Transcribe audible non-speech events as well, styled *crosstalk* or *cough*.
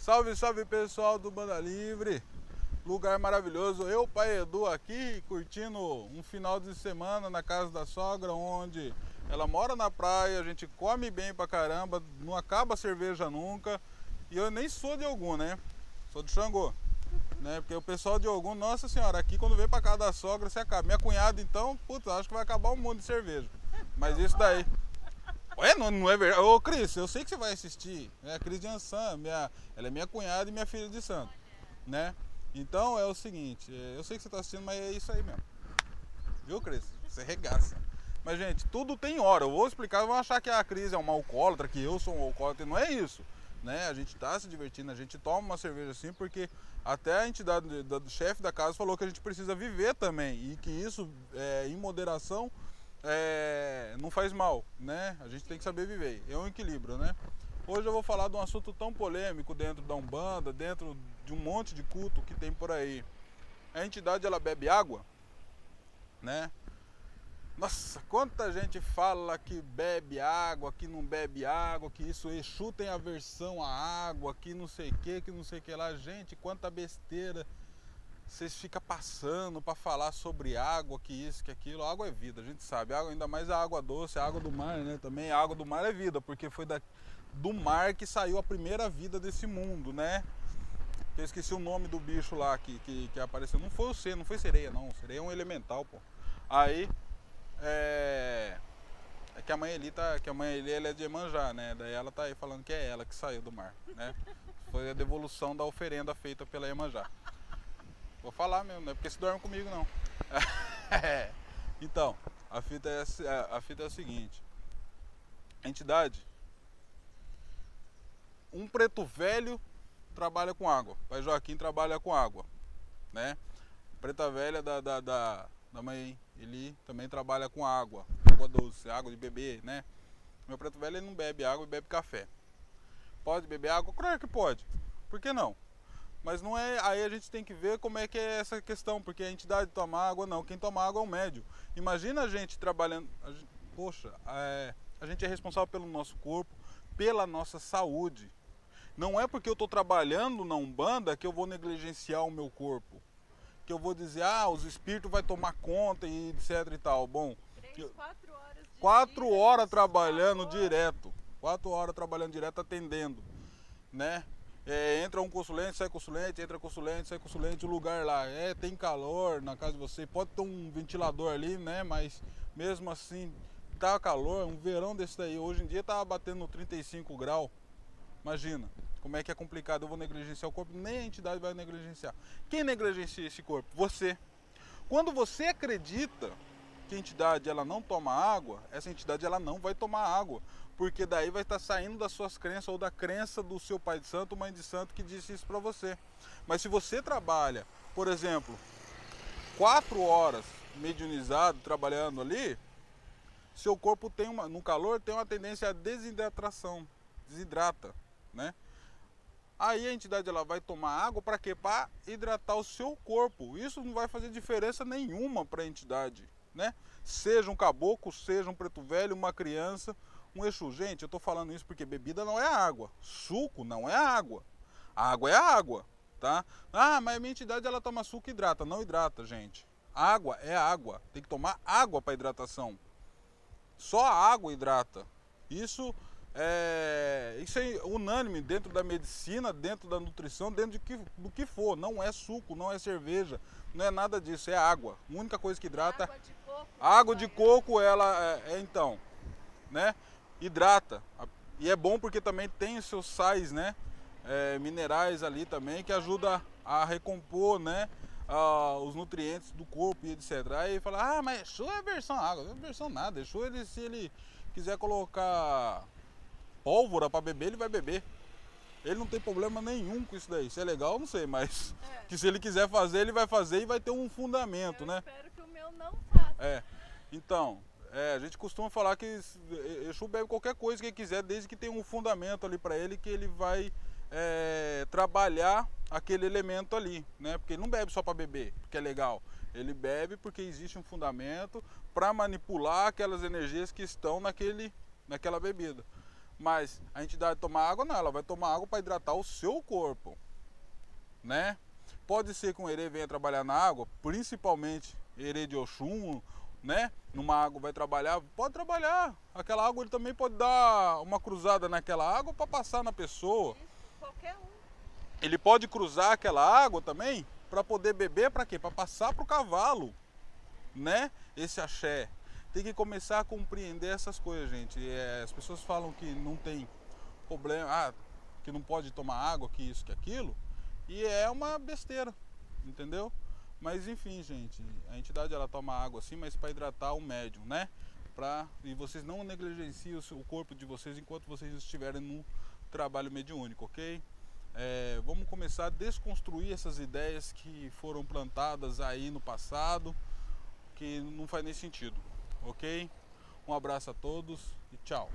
Salve, salve pessoal do Banda Livre. Lugar maravilhoso. Eu, pai Edu, aqui curtindo um final de semana na casa da sogra, onde ela mora na praia, a gente come bem pra caramba, não acaba cerveja nunca. E eu nem sou de algum, né? Sou de Xangô. Né? Porque o pessoal de algum, nossa senhora, aqui quando vem pra casa da sogra, você acaba. Minha cunhada, então, puta, acho que vai acabar um monte de cerveja. Mas isso daí. Ué, não, não é verdade. Ô, Cris, eu sei que você vai assistir. É a Cris de Ansan, minha, ela é minha cunhada e minha filha de santo. Né? Então é o seguinte, é, eu sei que você está assistindo, mas é isso aí mesmo. Viu, Cris? Você regaça. Mas, gente, tudo tem hora. Eu vou explicar, vão achar que a Cris é uma alcoólatra, que eu sou um alcoólatra. Não é isso. Né? A gente está se divertindo, a gente toma uma cerveja assim, porque até a entidade do chefe da casa falou que a gente precisa viver também. E que isso, é, em moderação, é, não faz mal, né? A gente tem que saber viver. É um equilíbrio, né? Hoje eu vou falar de um assunto tão polêmico dentro da Umbanda, dentro de um monte de culto que tem por aí. A entidade ela bebe água, né? Nossa, quanta gente fala que bebe água, que não bebe água, que isso Exu tem aversão à água, que não sei o que, que não sei o que lá. Gente, quanta besteira vocês ficam passando para falar sobre água, que isso, que aquilo. Água é vida, a gente sabe. Água, ainda mais a água doce, a água do mar, né? Também a água do mar é vida, porque foi da, do mar que saiu a primeira vida desse mundo, né? Eu esqueci o nome do bicho lá que, que, que apareceu. Não foi o C, não foi sereia, não. Sereia é um elemental, pô. Aí, é... É que a mãe Eli tá, que a mãe Eli ela é de Emanjá, né? Daí ela tá aí falando que é ela que saiu do mar, né? Foi a devolução da oferenda feita pela Emanjá. Vou falar mesmo, não é porque se dorme comigo não. *laughs* então, a fita, é, a fita é o seguinte. A entidade. Um preto velho trabalha com água. O pai Joaquim trabalha com água. Né? Preta velha da, da, da, da mãe ele também trabalha com água. Água doce, água de beber, né? Meu preto velho ele não bebe água e bebe café. Pode beber água? Claro que pode. Por que não? Mas não é. Aí a gente tem que ver como é que é essa questão, porque a entidade toma água, não. Quem toma água é o médio. Imagina a gente trabalhando. A gente, poxa, é, a gente é responsável pelo nosso corpo, pela nossa saúde. Não é porque eu estou trabalhando na Umbanda que eu vou negligenciar o meu corpo. Que eu vou dizer, ah, os espíritos vai tomar conta e etc e tal. Bom. Três, quatro horas. quatro dia, horas trabalhando direto. Quatro horas trabalhando direto, atendendo. Né? É, entra um consulente, sai consulente, entra consulente, sai consulente, o lugar lá é tem calor na casa de você, pode ter um ventilador ali, né? Mas mesmo assim tá calor, um verão desse daí, hoje em dia tá batendo 35 graus. Imagina como é que é complicado, eu vou negligenciar o corpo, nem a entidade vai negligenciar. Quem negligencia esse corpo? Você. Quando você acredita que a entidade ela não toma água, essa entidade ela não vai tomar água, porque daí vai estar saindo das suas crenças ou da crença do seu pai de santo, mãe de santo que disse isso para você. Mas se você trabalha, por exemplo, quatro horas mediunizado trabalhando ali, seu corpo tem uma, no calor tem uma tendência à desidratação, desidrata, né? Aí a entidade ela vai tomar água para quê? Para hidratar o seu corpo. Isso não vai fazer diferença nenhuma para a entidade, né? Seja um caboclo, seja um preto velho, uma criança, um Exu. Gente, eu estou falando isso porque bebida não é água, suco não é água. A água é água, tá? Ah, mas a minha entidade ela toma suco e hidrata. Não hidrata, gente. Água é água. Tem que tomar água para hidratação. Só a água hidrata. Isso é, isso é unânime dentro da medicina, dentro da nutrição, dentro de que, do que for. Não é suco, não é cerveja, não é nada disso, é água. A única coisa que hidrata. Água de coco. Água de coco, ela é, é então, né? hidrata. E é bom porque também tem os seus sais, né? É, minerais ali também que ajuda a recompor, né? os nutrientes do corpo e etc. Aí fala, ah, mas Exu é versão água, não é versão nada. Exu, ele, se ele quiser colocar pólvora para beber, ele vai beber. Ele não tem problema nenhum com isso daí. Se é legal, não sei, mas é. que se ele quiser fazer, ele vai fazer e vai ter um fundamento, Eu né? Espero que o meu não faça. É. Então, é, a gente costuma falar que Exu bebe qualquer coisa que ele quiser, desde que tenha um fundamento ali para ele que ele vai é, trabalhar aquele elemento ali, né? Porque ele não bebe só para beber, porque é legal. Ele bebe porque existe um fundamento para manipular aquelas energias que estão naquele, naquela bebida. Mas a entidade tomar água, não, ela vai tomar água para hidratar o seu corpo, né? Pode ser que um herê venha trabalhar na água, principalmente herê de Oxum, né? Numa água vai trabalhar, pode trabalhar. Aquela água ele também pode dar uma cruzada naquela água para passar na pessoa. Isso, qualquer um. Ele pode cruzar aquela água também para poder beber para quê? Para passar para o cavalo, né? Esse axé. Tem que começar a compreender essas coisas, gente. É, as pessoas falam que não tem problema, ah, que não pode tomar água, que isso, que aquilo, e é uma besteira, entendeu? Mas enfim, gente, a entidade ela toma água assim, mas para hidratar o médium, né? Pra, e vocês não negligenciem o, corpo de vocês enquanto vocês estiverem no trabalho mediúnico, ok? É, vamos começar a desconstruir essas ideias que foram plantadas aí no passado, que não faz nem sentido, ok? Um abraço a todos e tchau.